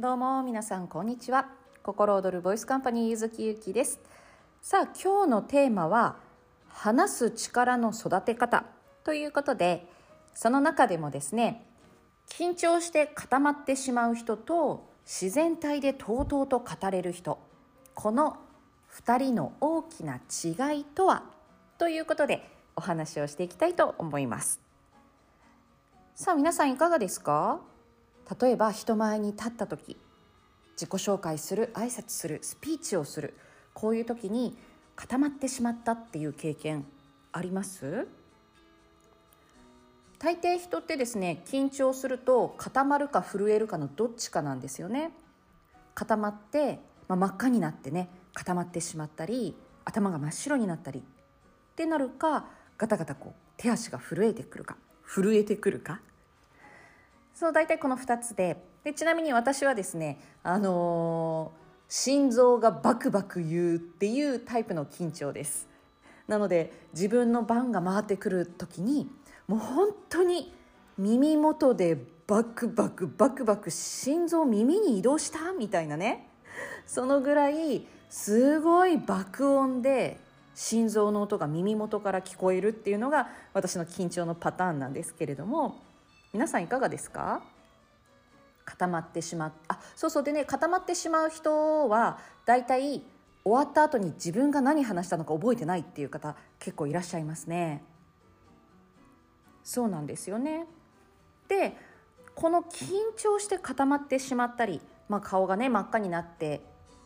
どうも皆さんこんにちは。心躍るボイスカンパニーゆずきゆきです。さあ今日のテーマは話す力の育て方。ということでその中でもですね緊張して固まってしまう人と自然体でとうとうと語れる人。この2人の大きな違いとは？ということでお話をしていきたいと思います。さあ皆さんいかがですか？例えば人前に立った時自己紹介する挨拶するスピーチをするこういう時に固まってしまったっていう経験あります？大抵人ってですね緊張すると固まるか震えるかのどっちかなんですよね。固まって、まあ、真っ赤になってね固まってしまったり頭が真っ白になったりってなるかガタガタこう手足が震えてくるか。震えてくるか？そう大体この2つで。でちなみに私はですねあのー、心臓がバクバク言うっていうタイプの緊張です。なので自分の番が回ってくる時にもう本当に耳元でバクバクバクバク心臓耳に移動したみたいなね。そのぐらいすごい爆音で心臓の音が耳元から聞こえるっていうのが私の緊張のパターンなんですけれども。皆さんいかがですか？固まってしまっあそうそう。でね固まってしまう人は大体終わった後に自分が何話したのか覚えてないっていう方結構いらっしゃいますね。そうなんですよね。でこの緊張して固まってしまったり、まあ、顔がね真っ赤になって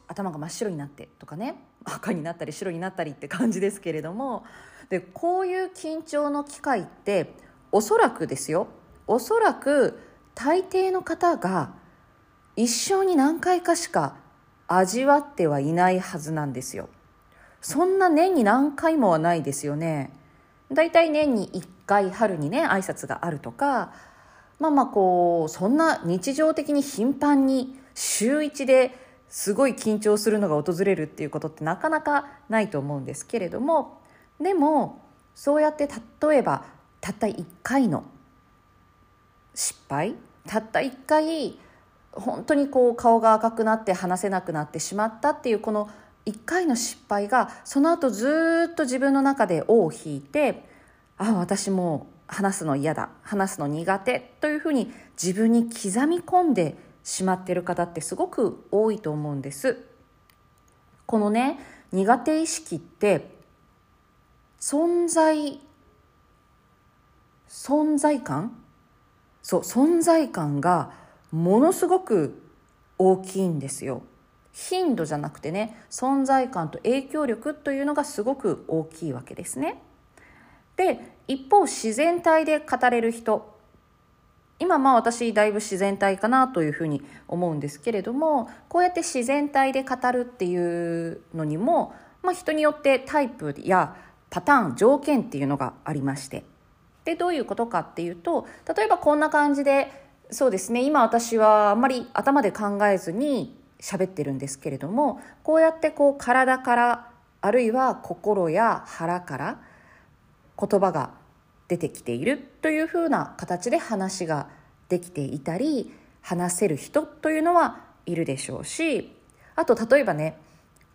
頭が真っ白になってとかね赤になったり白になったりって感じですけれどもでこういう緊張の機会っておそらくですよおそらく大抵の方が一生に何回かしか味わってはいないはずなんですよ。そんな年に何回もはないですよね。だいたい年に1回春にね挨拶があるとかまあまあこうそんな日常的に頻繁に週1ですごい緊張するのが訪れるっていうことってなかなかないと思うんですけれどもでもそうやって例えばたった1回の失敗？たった一回本当にこう顔が赤くなって話せなくなってしまったっていうこの一回の失敗がその後ずっと自分の中で尾を引いてあ私も話すの嫌だ話すの苦手というふうに自分に刻み込んでしまってる方ってすごく多いと思うんです。このね苦手意識って存在存在感？そう存在感がものすごく大きいんですよ。頻度じゃなくてね存在感と影響力というのがすごく大きいわけですね。で一方自然体で語れる人。今まあ私だいぶ自然体かなというふうに思うんですけれどもこうやって自然体で語るっていうのにも、まあ、人によってタイプやパターン条件っていうのがありまして。でどういうことかっていうと例えばこんな感じでそうですね今私はあんまり頭で考えずに喋ってるんですけれどもこうやってこう体からあるいは心や腹から言葉が出てきているというふうな形で話ができていたり話せる人というのはいるでしょうしあと例えばね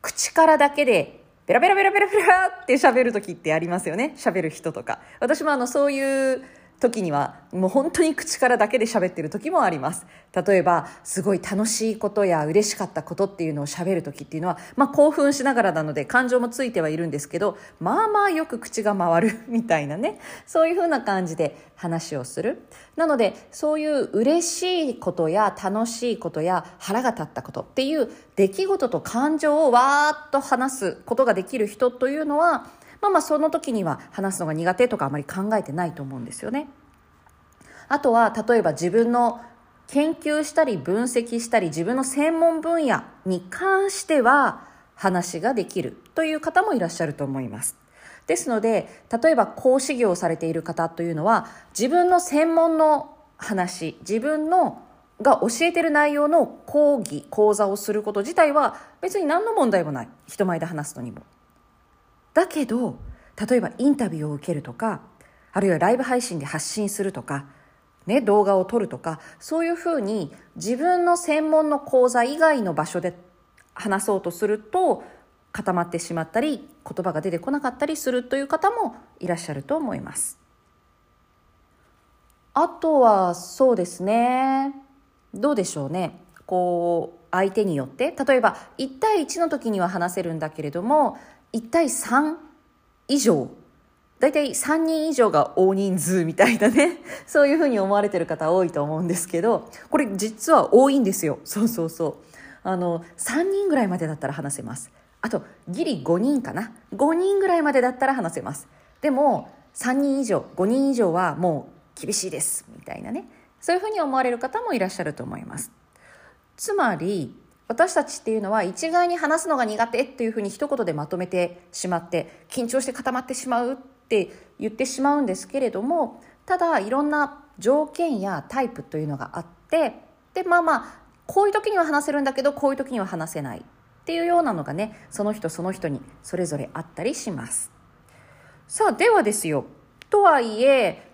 口からだけでベラベラベラベラベラって喋る時ってありますよね。喋る人とか。私もあのそういう時にはもう本当に口からだけで喋ってる時もあります。例えばすごい楽しいことや嬉しかったことっていうのを喋る時っていうのは、まあ、興奮しながらなので感情もついてはいるんですけどまあまあよく口が回る みたいなね。そういう風な感じで話をする。なのでそういう嬉しいことや楽しいことや腹が立ったことっていう出来事と感情をわーっと話すことができる人というのはまあまあその時には話すのが苦手とかあまり考えてないと思うんですよね。あとは例えば自分の研究したり分析したり自分の専門分野に関しては話ができるという方もいらっしゃると思います。ですので例えば講師業をされている方というのは自分の専門の話自分のが教えてる内容の講義講座をすること自体は別に何の問題もない人前で話すのにもだけど例えばインタビューを受けるとかあるいはライブ配信で発信するとかね、動画を撮るとかそういうふうに自分の専門の講座以外の場所で話そうとすると固まってしまったり言葉が出てこなかったりするという方もいらっしゃると思います。あとはそうですね。どうでしょうね。こう相手によって。例えば1対1の時には話せるんだけれども1対3以上。大体3人以上が大人数みたいなね。そういうふうに思われてる方多いと思うんですけどこれ実は多いんですよ。そうそうそう。あの3人ぐらいまでだったら話せます。あとギリ5人かな。5人ぐらいまでだったら話せます。でも3人以上5人以上はもう厳しいです。みたいなね。そういうふうに思われる方もいらっしゃると思います。つまり私たちっていうのは一概に話すのが苦手っていうふうに一言でまとめてしまって緊張して固まってしまうって言ってしまうんですけれどもただいろんな条件やタイプというのがあってでまあまあこういう時には話せるんだけどこういう時には話せないっていうようなのがねその人その人にそれぞれあったりします。さあではですよ。とはいえ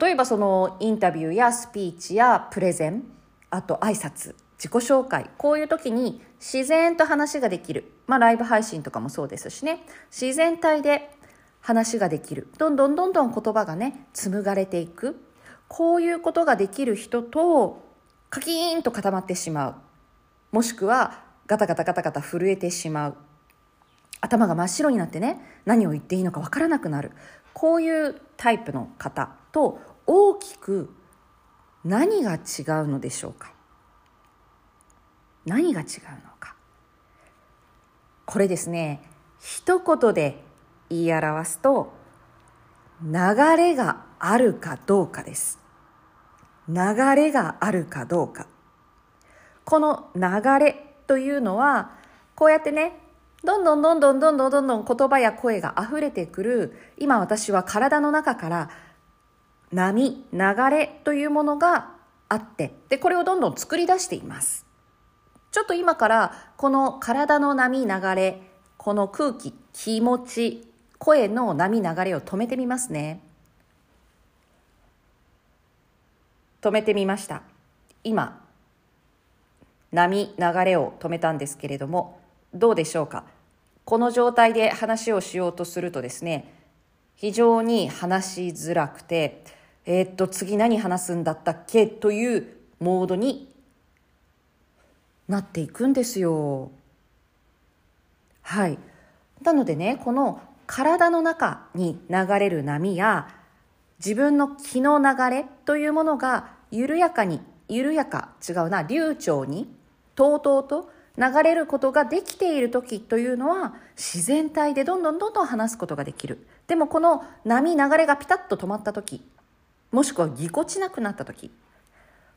例えばそのインタビューやスピーチやプレゼンあと挨拶。自己紹介。こういう時に自然と話ができる。まあライブ配信とかもそうですしね。自然体で話ができる。どんどんどんどん言葉がね紡がれていく。こういうことができる人とカキーンと固まってしまう。もしくはガタガタガタガタ震えてしまう。頭が真っ白になってね何を言っていいのかわからなくなる。こういうタイプの方と大きく何が違うのでしょうか。何が違うのか。これですね一言で言い表すと流れがあるかどうかです。流れがあるかどうか。この流れというのはこうやってねどんどんどんどんどんどんどん言葉や声が溢れてくる今私は体の中から波流れというものがあってでこれをどんどん作り出しています。ちょっと今からこの体の波流れこの空気気持ち声の波流れを止めてみますね。止めてみました。今波流れを止めたんですけれどもどうでしょうか？この状態で話をしようとするとですね非常に話しづらくてえー、っと次何話すんだったっけ？というモードになっていくんですよ。はい。なのでねこの体の中に流れる波や自分の気の流れというものが緩やかに緩やか違うな流暢にとうとうと流れることができている時というのは自然体でどんどんどんどん話すことができる。でもこの波流れがピタッと止まった時もしくはぎこちなくなった時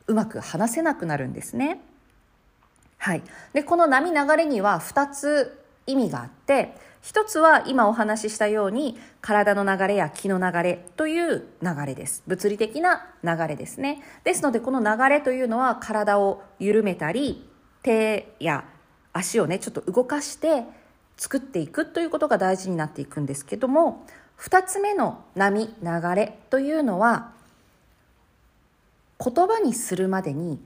うまく話せなくなるんですね。はい。でこの波流れには2つ意味があって一つは今お話ししたように体の流れや気の流れという流れです。物理的な流れですね。ですのでこの流れというのは体を緩めたり手や足をねちょっと動かして作っていくということが大事になっていくんですけども2つ目の波流れというのは言葉にするまでに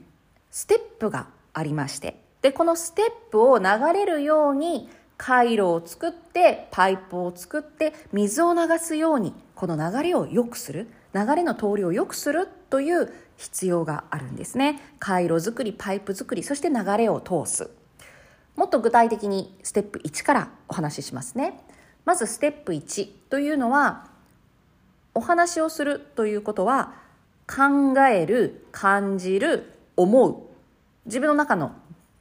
ステップがありましてでこのステップを流れるように回路を作ってパイプを作って水を流すようにこの流れを良くする流れの通りを良くするという必要があるんですね。回路作りパイプ作りそして流れを通す。もっと具体的にステップ1からお話ししますね。まずステップ1というのはお話をするということは考える感じる思う。自分の中の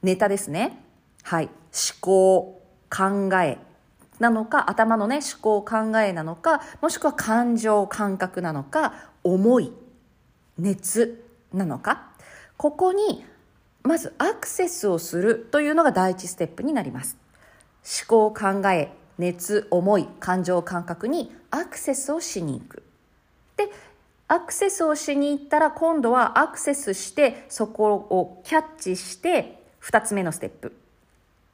ネタですね。はい。思考考えなのか頭のね思考考えなのかもしくは感情感覚なのか思い熱なのか。ここにまずアクセスをするというのが第一ステップになります。思考考え熱思い感情感覚にアクセスをしに行く。でアクセスをしに行ったら今度はアクセスしてそこをキャッチして2つ目のステップ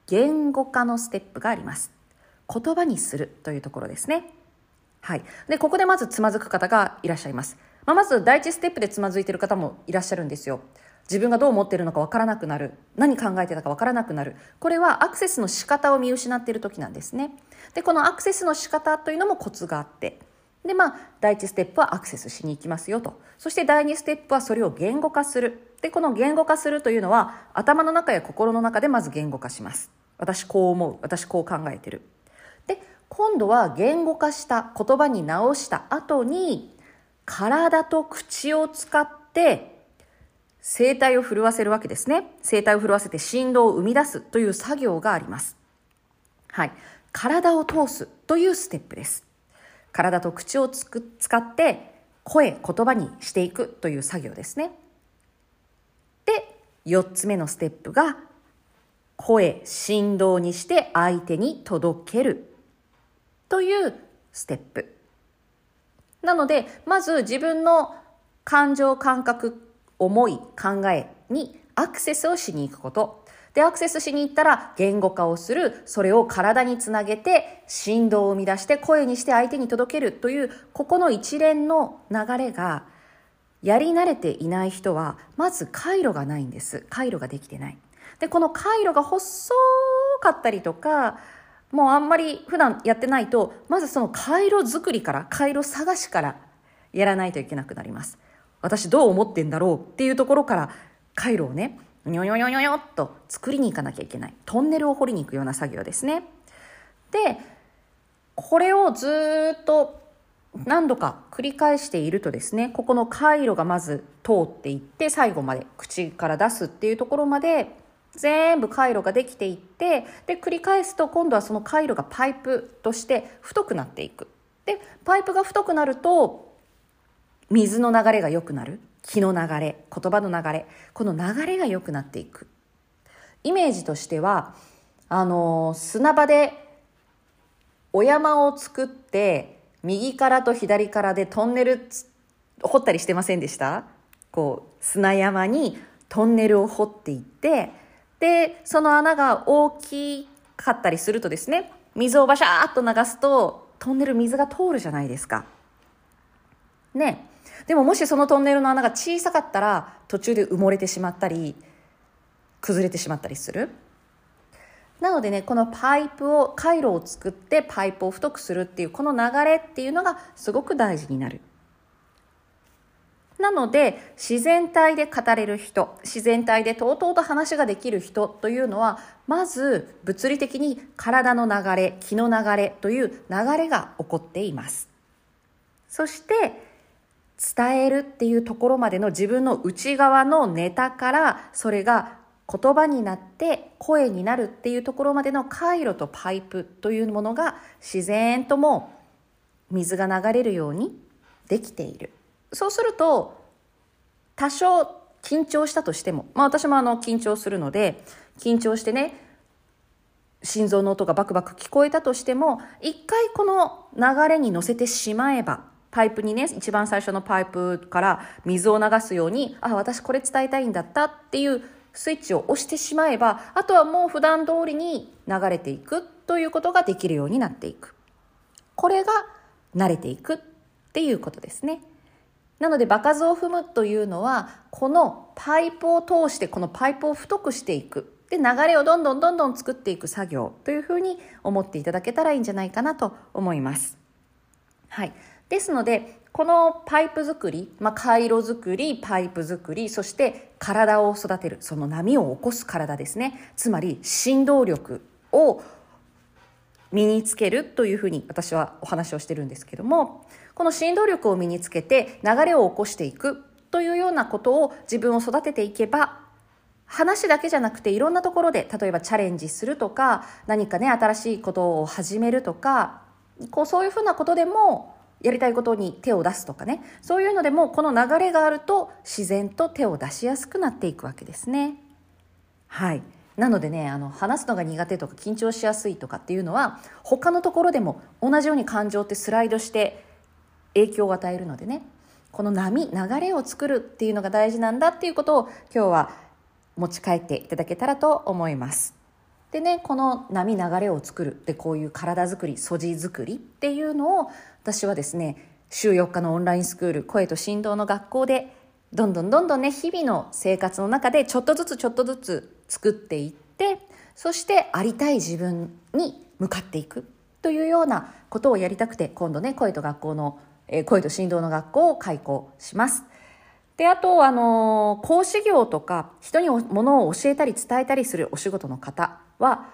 言語化のステップがあります言葉にするというところですねはいでここでまずつまずく方がいらっしゃいますまあ、まず第一ステップでつまずいている方もいらっしゃるんですよ。自分がどう思ってるのかわからなくなる。何考えてたかわからなくなる。これはアクセスの仕方を見失っている時なんですね。で、このアクセスの仕方というのもコツがあって。で、まあ、第一ステップはアクセスしに行きますよと。そして第二ステップはそれを言語化する。で、この言語化するというのは頭の中や心の中でまず言語化します。私こう思う。私こう考えてる。で、今度は言語化した言葉に直した後に体と口を使って声帯を震わせるわけですね。声帯を震わせて振動を生み出すという作業があります。はい。体を通すというステップです。体と口をつく使って声、言葉にしていくという作業ですね。で、4つ目のステップが声、振動にして相手に届けるというステップ。なので、まず自分の感情、感覚、思い、考えにアクセスをしに行くこと。で、アクセスしに行ったら言語化をする、それを体につなげて振動を生み出して声にして相手に届けるという、ここの一連の流れが、やり慣れていない人は、まず回路がないんです。回路ができてない。で、この回路が細かったりとか、もうあんまり普段やってないと、まずその回路作りから、回路探しからやらないといけなくなります。私どう思ってんだろうっていうところから回路をね、にょにょにょにょにょっと作りに行かなきゃいけない。トンネルを掘りに行くような作業ですね。で、これをずっと何度か繰り返しているとですね、ここの回路がまず通っていって、最後まで口から出すっていうところまで全部回路ができていって、で、繰り返すと今度はその回路がパイプとして太くなっていく。で、パイプが太くなると、水の流れが良くなる気の流れ言葉の流れこの流れが良くなっていくイメージとしてはあの砂場でお山を作って右からと左からでトンネル掘ったりしてませんでした？こう砂山にトンネルを掘っていってでその穴が大きかったりするとですね水をバシャーっと流すとトンネル水が通るじゃないですか。ねでももしそのトンネルの穴が小さかったら途中で埋もれてしまったり崩れてしまったりする。なのでね、このパイプを、回路を作ってパイプを太くするっていうこの流れっていうのがすごく大事になる。なので、自然体で語れる人、自然体でとうとうと話ができる人というのは、まず物理的に体の流れ、気の流れという流れが起こっています。そして、伝えるっていうところまでの自分の内側のネタからそれが言葉になって声になるっていうところまでの回路とパイプというものが自然とも水が流れるようにできている。そうすると多少緊張したとしても、まあ私もあの緊張するので緊張してね心臓の音がバクバク聞こえたとしても一回この流れに乗せてしまえばパイプにね、一番最初のパイプから水を流すように、あ、私これ伝えたいんだったっていうスイッチを押してしまえば、あとはもう普段通りに流れていくということができるようになっていく。これが慣れていくっていうことですね。なので、場数を踏むというのは、このパイプを通して、このパイプを太くしていく。で、流れをどんどんどんどん作っていく作業というふうに思っていただけたらいいんじゃないかなと思います。はい。ですので、このパイプ作り、まあ、回路作り、パイプ作り、そして体を育てる、その波を起こす体ですね。つまり振動力を身につけるというふうに私はお話をしてるんですけども、この振動力を身につけて流れを起こしていくというようなことを自分を育てていけば、話だけじゃなくていろんなところで、例えばチャレンジするとか、何かね、新しいことを始めるとか、こうそういうふうなことでもやりたいことに手を出すとかね。そういうのでもこの流れがあると自然と手を出しやすくなっていくわけですね。はい。なのでねあの話すのが苦手とか緊張しやすいとかっていうのは他のところでも同じように感情ってスライドして影響を与えるのでねこの波流れを作るっていうのが大事なんだっていうことを今日は持ち帰っていただけたらと思います。でねこの波流れを作るでこういう体づくり素地づくりっていうのを私はですね週4日のオンラインスクール声と振動の学校でどんどんどんどんね日々の生活の中でちょっとずつちょっとずつ作っていってそしてありたい自分に向かっていくというようなことをやりたくて今度ね声と学校の、えー、声と振動の学校を開校します。で、あと、あの、講師業とか、人にものを教えたり伝えたりするお仕事の方は、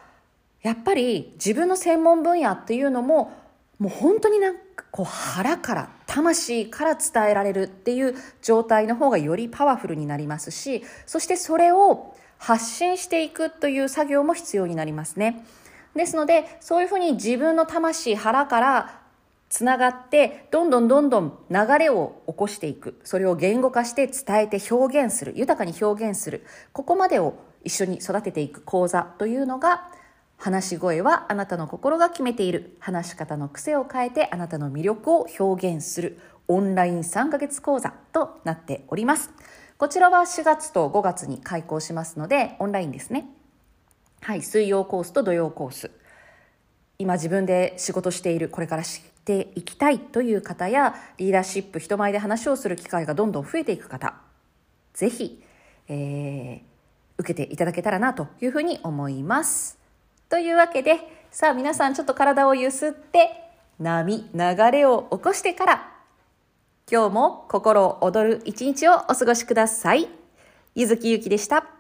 やっぱり自分の専門分野っていうのも、もう本当になんかこう腹から魂から伝えられるっていう状態の方がよりパワフルになりますしそしてそれを発信していくという作業も必要になりますね。ですのでそういうふうに自分の魂腹からつながってどんどんどんどん流れを起こしていく。それを言語化して伝えて表現する。豊かに表現する。ここまでを一緒に育てていく。講座というのが話し声はあなたの心が決めている。話し方の癖を変えてあなたの魅力を表現する。オンライン3ヶ月講座となっております。こちらは4月と5月に開講しますのでオンラインですね。はい水曜コースと土曜コース。今自分で仕事しているこれから知っていきたいという方やリーダーシップ人前で話をする機会がどんどん増えていく方ぜひ、えー、受けていただけたらなというふうに思いますというわけで、さあ皆さんちょっと体をゆすって、波、流れを起こしてから、今日も心躍る一日をお過ごしください。ゆずきゆきでした。